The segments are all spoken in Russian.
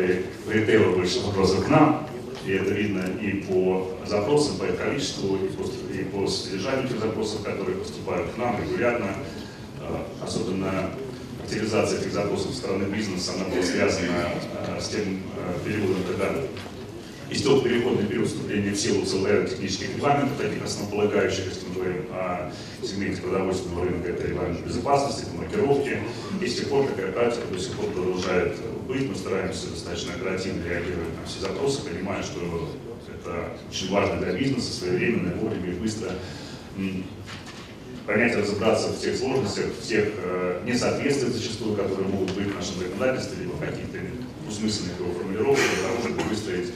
ритейле больше вопросов к нам, и это видно и по запросам, по их количеству, и по, и по содержанию тех запросов, которые поступают к нам регулярно. Э, особенно активизация этих запросов со стороны бизнеса, она была связана э, с тем периодом, когда истек переходный период вступления в силу ряда технических регламентов, таких основополагающих, если мы говорим о сегменте продовольственного рынка, это регламент безопасности, это маркировки. И с тех пор такая практика до сих пор продолжает быть. Мы стараемся достаточно оперативно реагировать на все запросы, понимая, что это очень важно для бизнеса, своевременно, вовремя и быстро понять, разобраться в тех сложностях, в тех э, несоответствиях зачастую, которые могут быть в нашем законодательстве, либо каких-то двусмысленных его формулировках, для того, чтобы выстроить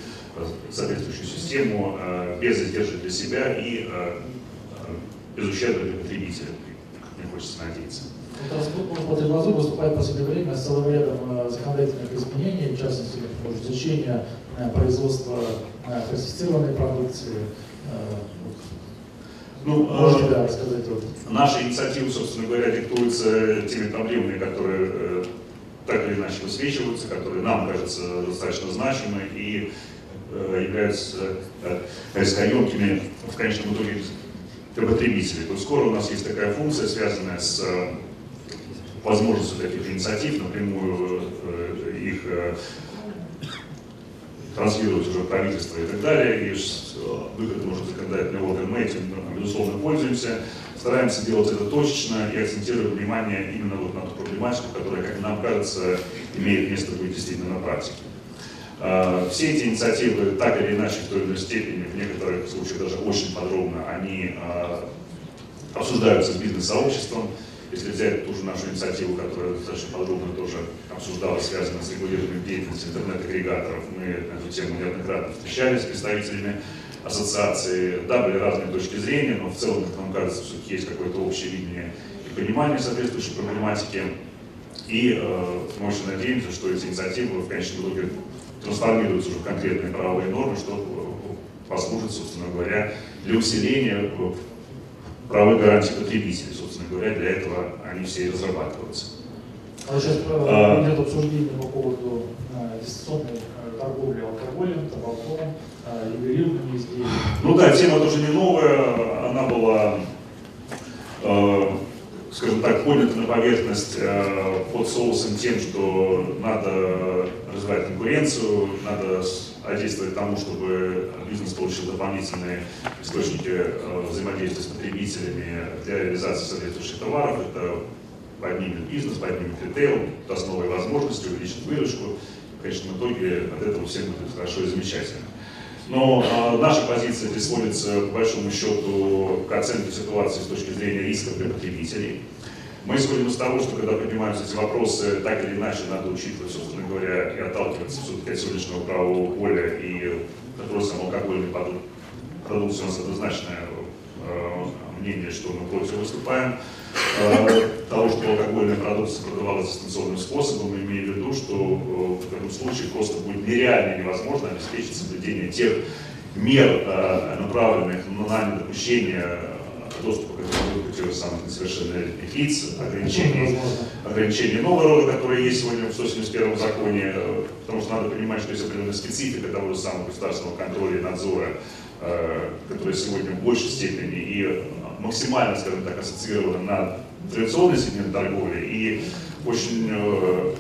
соответствующую систему э, без издержек для себя и э, э, без ущерба для потребителя, как мне хочется надеяться. Роспотребнадзор выступает в последнее время с целым рядом законодательных изменений, в частности, ужесточение производства фальсифицированной продукции. Ну, Можете да, рассказать? Вот. Наши инициативы, собственно говоря, диктуются теми проблемами, которые так или иначе высвечиваются, которые нам кажутся достаточно значимы и являются э, рискоемкими в конечном итоге для потребителей. То скоро у нас есть такая функция, связанная с э, возможностью таких инициатив, напрямую их транслировать уже правительство и так далее, и выходом уже законодательного органа мы этим, безусловно, пользуемся. Стараемся делать это точечно и акцентировать внимание именно вот на ту проблематику, которая, как нам кажется, имеет место быть действительно на практике. А, все эти инициативы, так или иначе, в той или иной степени, в некоторых случаях даже очень подробно, они а, обсуждаются с бизнес-сообществом. Если взять ту же нашу инициативу, которая достаточно подробно тоже обсуждалась, связанная с регулированием деятельности интернет-агрегаторов, мы на эту тему неоднократно встречались с представителями ассоциации. Да, были разные точки зрения, но в целом, как нам кажется, все-таки есть какое-то общее видение и понимание соответствующей проблематики. И э, мы очень надеемся, что эти инициативы в конечном итоге трансформируются уже в конкретные правовые нормы, что э, послужит, собственно говоря, для усиления э, правовых гарантий потребителей. Собственно говоря, для этого они все и разрабатываются. А сейчас э, а, идет обсуждение по поводу а, дистанционной торговли алкоголем, табаком, а, ювелирными изделиями. Ну да, тема тоже не новая, она была скажем так, поднято на поверхность под соусом тем, что надо развивать конкуренцию, надо содействовать тому, чтобы бизнес получил дополнительные источники э, взаимодействия с потребителями для реализации соответствующих товаров. Это поднимет бизнес, поднимет ритейл, даст новые возможности, увеличит выручку. В конечном итоге от этого всем будет хорошо и замечательно. Но э, наша позиция здесь сводится, по большому счету, к оценке ситуации с точки зрения риска для потребителей. Мы исходим из того, что когда поднимаются эти вопросы, так или иначе надо учитывать, собственно говоря, и отталкиваться все-таки от сегодняшнего правового поля и вопросом алкогольной продукции у нас однозначное э, мнение, что мы против выступаем. Э, того, что алкогольная продукция продавалась дистанционным способом, имея в виду, что э, в этом случае просто будет нереально невозможно обеспечить соблюдение тех мер, направленных на недопущение доступа к же самых несовершеннолетних лиц, ограничений, ограничений нового рода, которые есть сегодня в 171 законе, потому что надо понимать, что есть определенная специфика того же самого государственного контроля и надзора, который сегодня в большей степени и максимально, скажем так, ассоциирована на традиционный сегмент торговли и очень э,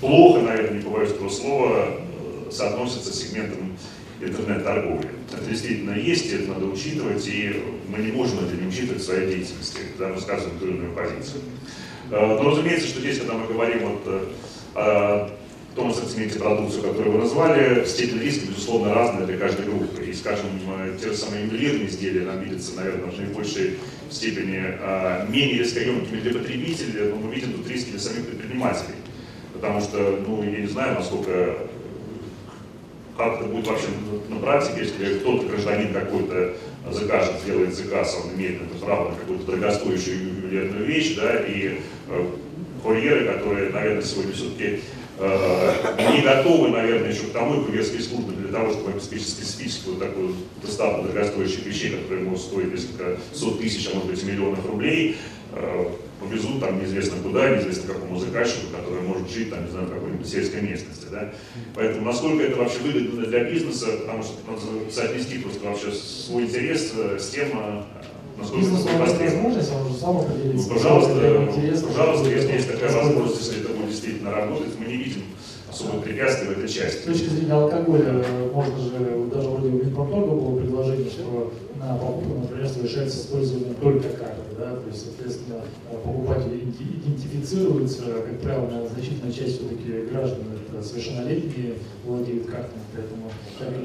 плохо, наверное, не побоюсь этого слова, э, соотносится с сегментом интернет-торговли. Это действительно есть, это надо учитывать, и мы не можем это не учитывать в своей деятельности, когда мы высказываем ту или иную позицию. Э, но разумеется, что здесь, когда мы говорим вот о том ассортименте продукцию, которую вы назвали, степень риска, безусловно, разная для каждой группы. И, скажем, те же самые ювелирные изделия нам видятся, наверное, в наибольшей степени менее рискоемкими для потребителя, но мы видим тут риски для самих предпринимателей. Потому что, ну, я не знаю, насколько как это будет вообще на практике, если кто-то, гражданин какой-то закажет, сделает заказ, он имеет это право на какую-то дорогостоящую ювелирную вещь, да, и э, курьеры, которые, наверное, сегодня все-таки э, не готовы, наверное, еще к тому, и курьерские службы для того, чтобы обеспечить специфическую такую доставку дорогостоящих вещей, которые могут стоить несколько сот тысяч, а может быть миллионов рублей, э, повезут там неизвестно куда, неизвестно какому заказчику, который может жить там, не знаю, какой-нибудь сельской местности. Да? Поэтому насколько это вообще выгодно для бизнеса, потому что надо соотнести просто вообще свой интерес э, с тем, э, насколько Бизнес это возможность, он уже сам определится. Ну, пожалуйста, пожалуйста, если есть такая возможность, если это будет действительно работать, мы не видим особых препятствий в этой С части. точки зрения алкоголя, можно же, даже вроде у Минпромторга было предложение, что на покупку, например, совершается с использованием только карты, да, то есть, соответственно, покупатель иденти- идентифицируется, как правило, значительная часть все-таки граждан это совершеннолетние владеют картами, поэтому...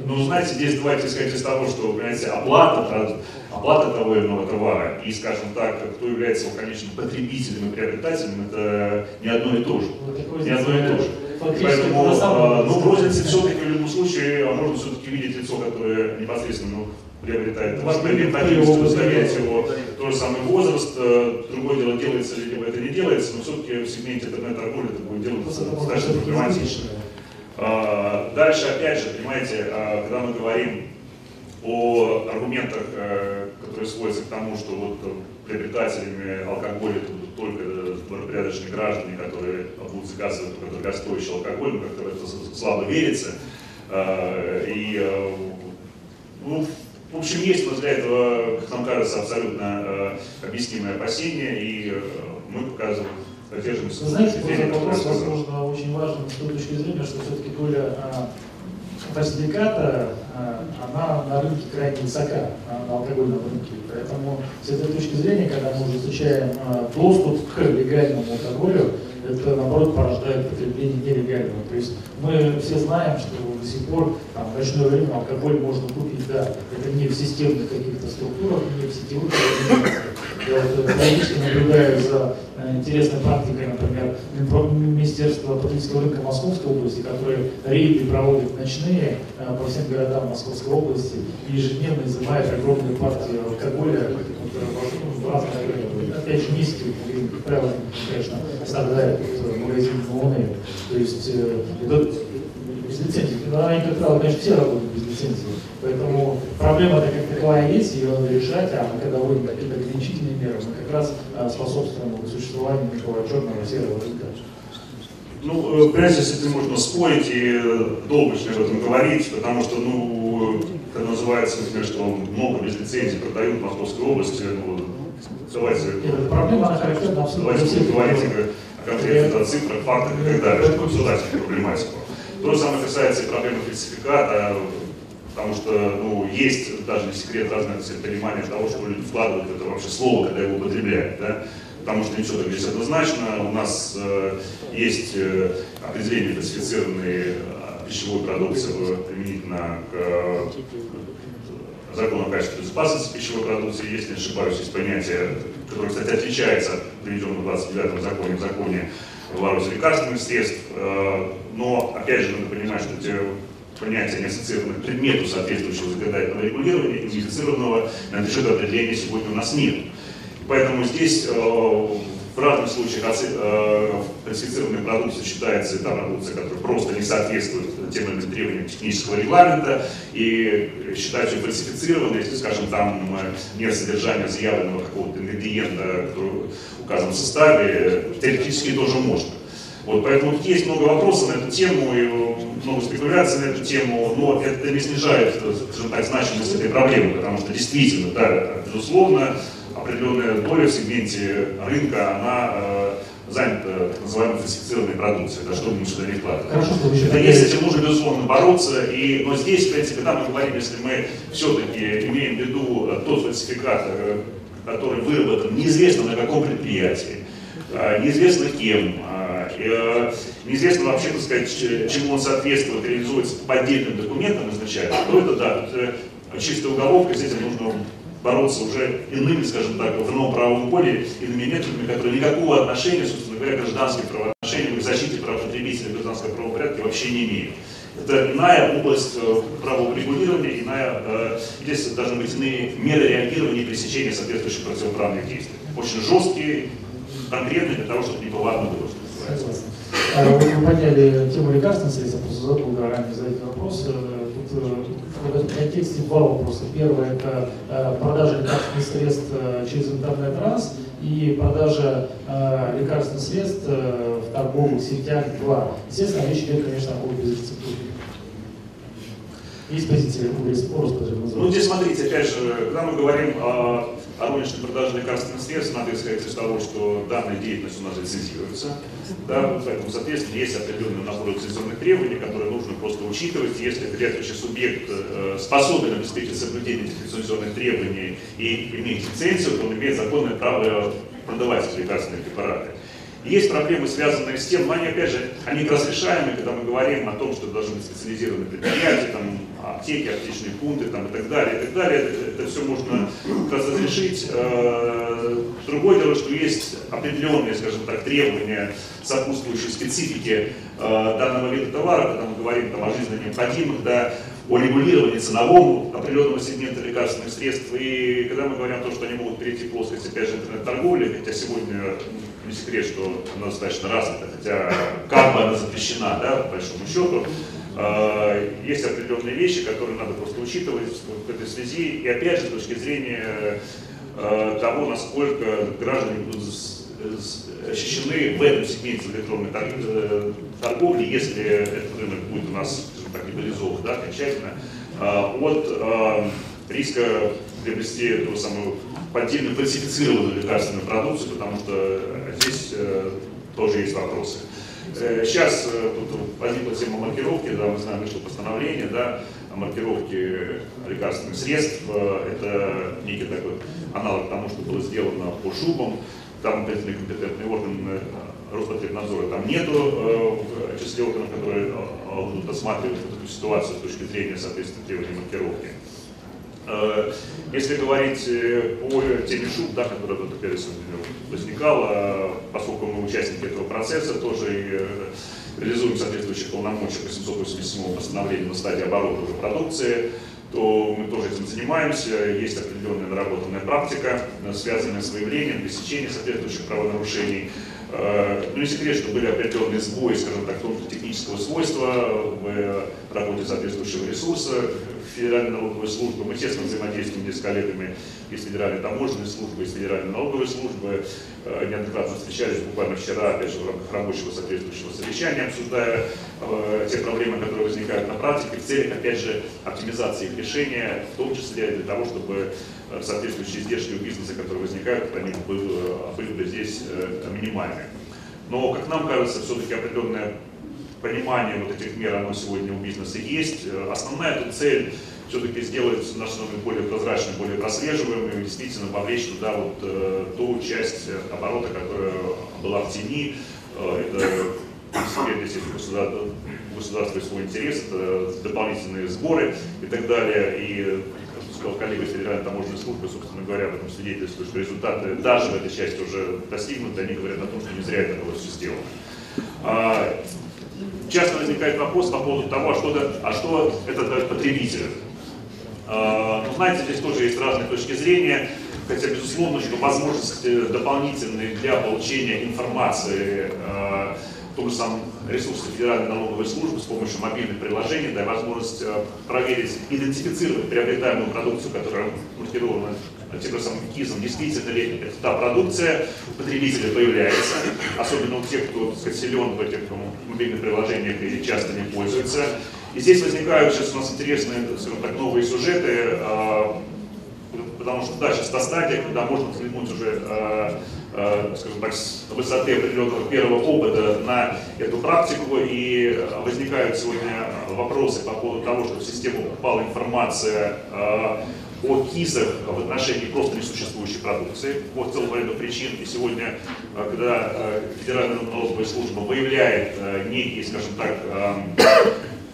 Ну, знаете, здесь давайте исходить из того, что, понимаете, оплата, оплата того или иного товара и, скажем так, кто является его конечным потребителем и приобретателем, это не одно и то же. вот Не одно и то же. Поэтому, самое. э, ну, в рознице все-таки в любом случае а можно все-таки видеть лицо, которое непосредственно ну, приобретает потребность приобрел. удостоверить его тот же самый возраст. э, Другое дело, делается ли либо это не делается, но все-таки в сегменте интернет-торговли это будет это может достаточно проблематично. А, Дальше, опять же, понимаете, а, когда мы говорим о аргументах, э, которые сводятся к тому, что вот э, приобретателями алкоголя только э, добропорядочные граждане, которые будут заказывать только дорогостоящий алкоголь, ну, как-то в это слабо верится. А, И, э, ну, в общем, есть вот для этого, как нам кажется, абсолютно э, объяснимые опасения, и мы показываем, поддерживаем Вы знаете, этот вопрос, возможно, очень важен с той точки зрения, что все-таки доля а, фальсификата, она на рынке крайне высока, на алкогольном рынке. Поэтому с этой точки зрения, когда мы изучаем а, доступ к легальному алкоголю, это, наоборот, порождает потребление нелегального. То есть мы все знаем, что до сих пор там, в ночное время алкоголь можно купить, да, это не в системных каких-то структурах, не в сетевых вот э, периодически наблюдаю за э, интересной практикой, например, Министерства потребительского рынка Московской области, которые рейды проводят ночные э, по всем городам Московской области и ежедневно изымают огромные партии алкоголя вот, э, в разных районах. Опять же, как правило, конечно, страдает вот, магазин Луны. То есть э, это без лицензии. Ну, Они, как правило, конечно, все работают без лицензии. Поэтому проблема-то как таковая есть, ее надо решать, а мы когда вводим какие-то ограничительные меры, мы как раз а, способствуем существованию такого черного серого рынка. Ну, прежде с этим можно спорить и э, долго еще об этом говорить, потому что, ну, это называется, например, что много без лицензии продают в Московской области, ну, давайте, давайте говорить о конкретных цифрах, фактах и так далее, чтобы обсуждать эту проблематику. То же самое касается и проблемы фальсификата, потому что, ну, есть даже не секрет разное понимание того, что люди вкладывают это вообще слово, когда его употребляют, да, потому что не все так здесь однозначно. У нас э, есть э, определение фальсифицированной э, пищевой продукции э, применительно к э, закону о качестве безопасности пищевой продукции, если не ошибаюсь, есть понятие, которое, кстати, отличается от приведенного в 29 законе, в законе вооружении лекарственных средств, Э, но, опять же, надо понимать, что эти понятия не ассоциированы к предмету соответствующего законодательного регулирования, унифицированного на счет определения сегодня у нас нет. Поэтому здесь э, в разных случаях оци- э, фальсифицированной продукцией считается та продукция, которая просто не соответствует тем или иным требованиям технического регламента, и считать ее фальсифицированной, если, скажем, там э, нет содержания заявленного какого-то ингредиента, который указан в составе, э, теоретически тоже можно. Вот, поэтому есть много вопросов на эту тему и э, много спекуляций на эту тему, но это не снижает, э, скажем так, значимость этой проблемы, потому что действительно, да, безусловно, определенная доля в сегменте рынка, она э, занята так называемой фальсифицированной продукцией, да, что мы сюда не вкладывали. Хорошо, Это есть, с этим нужно, безусловно, бороться, и, но здесь, в принципе, да, мы говорим, если мы все-таки имеем в виду э, тот фальсификат, э, который выработан неизвестно на каком предприятии, э, неизвестно кем, э, э, неизвестно вообще, так сказать, чему он соответствует, реализуется по поддельным документам изначально, то это, да, чистая уголовка, с этим нужно бороться уже иными, скажем так, в ином правовом поле, иными методами, которые никакого отношения, собственно говоря, к гражданским правоотношениям к защите прав потребителей гражданского правопорядка вообще не имеют. Это иная область э, правового регулирования, иная, э, здесь должны быть иные меры реагирования и пресечения соответствующих противоправных действий. Очень жесткие, конкретные, для того, чтобы неповадно было, что называется. А, Вы подняли тему лекарственных средств, я забыл да, ранее задать вопрос. Э, Тут в этом контексте два вопроса. Первый – это продажа лекарственных средств через интернет раз, и продажа лекарственных средств в торговых сетях два. Естественно, речь идет, конечно, о безрецептуре. Есть позиция Роспотребнадзора? Ну, здесь смотрите, опять же, когда мы говорим о, о розничной продаже лекарственных средств, надо исходить из того, что данная деятельность у нас лицензируется. Да, поэтому, соответственно, есть определенный набор лицензионных требований, которые нужно просто учитывать. Если определяющий субъект э, способен обеспечить соблюдение этих лицензионных требований и имеет лицензию, то он имеет законное право продавать эти лекарственные препараты. Есть проблемы, связанные с тем, но они, опять же, они разрешаемы, когда мы говорим о том, что должны быть специализированные предприятия, там, аптеки, аптечные пункты там, и так далее, и так далее. Это, это все можно разрешить. Э, другое дело, что есть определенные, скажем так, требования сопутствующей специфики э, данного вида товара, когда мы говорим там, о жизненно необходимых, да, о регулировании ценовом определенного сегмента лекарственных средств. И когда мы говорим о том, что они могут перейти в плоскость, опять же, интернет-торговли, хотя сегодня не секрет, что она достаточно развита, хотя как бы она запрещена, да, по большому счету, э, есть определенные вещи, которые надо просто учитывать в этой связи. И опять же, с точки зрения э, того, насколько граждане будут защищены в этом сегменте электронной э, торговли, если этот рынок будет у нас, скажем так, легализован да, окончательно, от риска приобрести эту самую поддельно фальсифицированную лекарственную продукцию, потому что э, здесь э, тоже есть вопросы. Сейчас э, тут возникла тема маркировки, да, мы знаем, вышло постановление, да, о маркировке лекарственных средств. Это некий такой аналог тому, что было сделано по шубам. Там определенный компетентный орган э, Роспотребнадзора там нету в числе органов, которые будут осматривать эту ситуацию с точки зрения соответствия требований маркировки. Э, если говорить э, о теме шуб, да, которая тут возникала, поскольку мы участники этого процесса, тоже и э, реализуем соответствующие полномочия по 787 постановлению на стадии оборота уже продукции, то мы тоже этим занимаемся. Есть определенная наработанная практика, связанная с выявлением, пресечением соответствующих правонарушений. Ну, не секрет, что были определенные сбои, скажем так, технического свойства в работе соответствующего ресурса, Федеральной налоговой службы. Мы тесно взаимодействуем с коллегами из Федеральной таможенной службы, из Федеральной налоговой службы. Э, неоднократно встречались буквально вчера, опять же, в рамках рабочего соответствующего совещания, обсуждая э, те проблемы, которые возникают на практике, в целях, опять же, оптимизации их решения, в том числе для того, чтобы э, соответствующие издержки у бизнеса, которые возникают, они были, были бы здесь э, минимальны. Но, как нам кажется, все-таки определенная понимание вот этих мер, оно сегодня у бизнеса есть. Основная эта цель все-таки сделать наш рынок более прозрачным, более прослеживаемым действительно вовлечь туда вот э, ту часть оборота, которая была в тени. Э, это теперь здесь государство, государство свой интерес, это дополнительные сборы и так далее. И сказал коллега из Федеральной таможенной службы, собственно говоря, об этом свидетельствует, что результаты даже в этой части уже достигнуты, они говорят о том, что не зря это было все сделано. Часто возникает вопрос по поводу того, а что, а что это дает потребителю. А, ну, знаете, здесь тоже есть разные точки зрения, хотя, безусловно, что возможности дополнительные для получения информации а, в том же самом ресурсе Федеральной налоговой службы с помощью мобильных приложений, да, возможность проверить, идентифицировать приобретаемую продукцию, которая маркирована тем же самым КИЗом, действительно ли это та продукция у потребителя появляется, особенно у тех, кто так сказать, силен в этих мобильных приложениях и часто не пользуется. И здесь возникают сейчас у нас интересные, так, новые сюжеты, а, потому что да, сейчас та стадия, когда можно взглянуть уже скажем так, с высоты определенного первого опыта на эту практику, и возникают сегодня вопросы по поводу того, что в систему попала информация о КИСах в отношении просто несуществующей продукции по целому ряду причин. И сегодня, э, когда э, Федеральная налоговая служба выявляет э, некие, скажем так,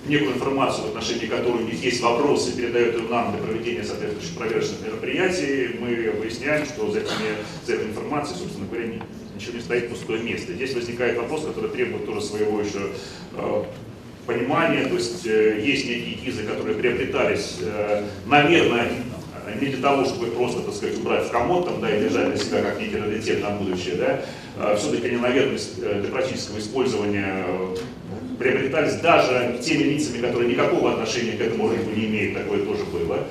некую информацию, в отношении которой у них есть вопросы, передает ее нам для проведения соответствующих проверочных мероприятий, мы выясняем, что за, этими, за этой информацией, собственно говоря, ничего не стоит пустое место. Здесь возникает вопрос, который требует тоже своего еще понимания, то есть э, есть некие КИЗы, которые приобретались, э, наверное, не для того, чтобы просто, так сказать, убрать в комод там, да, и держать для себя как некий раритет на будущее, да, а все-таки они, наверное, для практического использования приобретались даже теми лицами, которые никакого отношения к этому рынку не имеют, такое тоже было.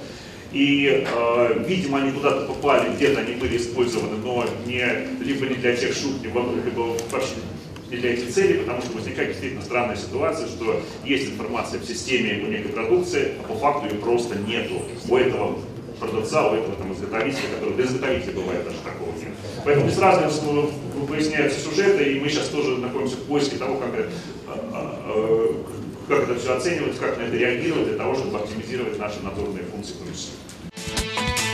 И, э, видимо, они куда-то попали, где-то они были использованы, но не, либо не для тех шуток, либо, либо вообще не для этих целей, потому что возникает действительно странная ситуация, что есть информация в системе у некой продукции, а по факту ее просто нету у этого продавца, у этого там, изготовителя, который для изготовителя бывает даже такого нет. Поэтому здесь разные поясняются сюжеты, и мы сейчас тоже находимся в поиске того, как, это, а, а, как это все оценивать, как на это реагировать, для того, чтобы оптимизировать наши надзорные функции числе.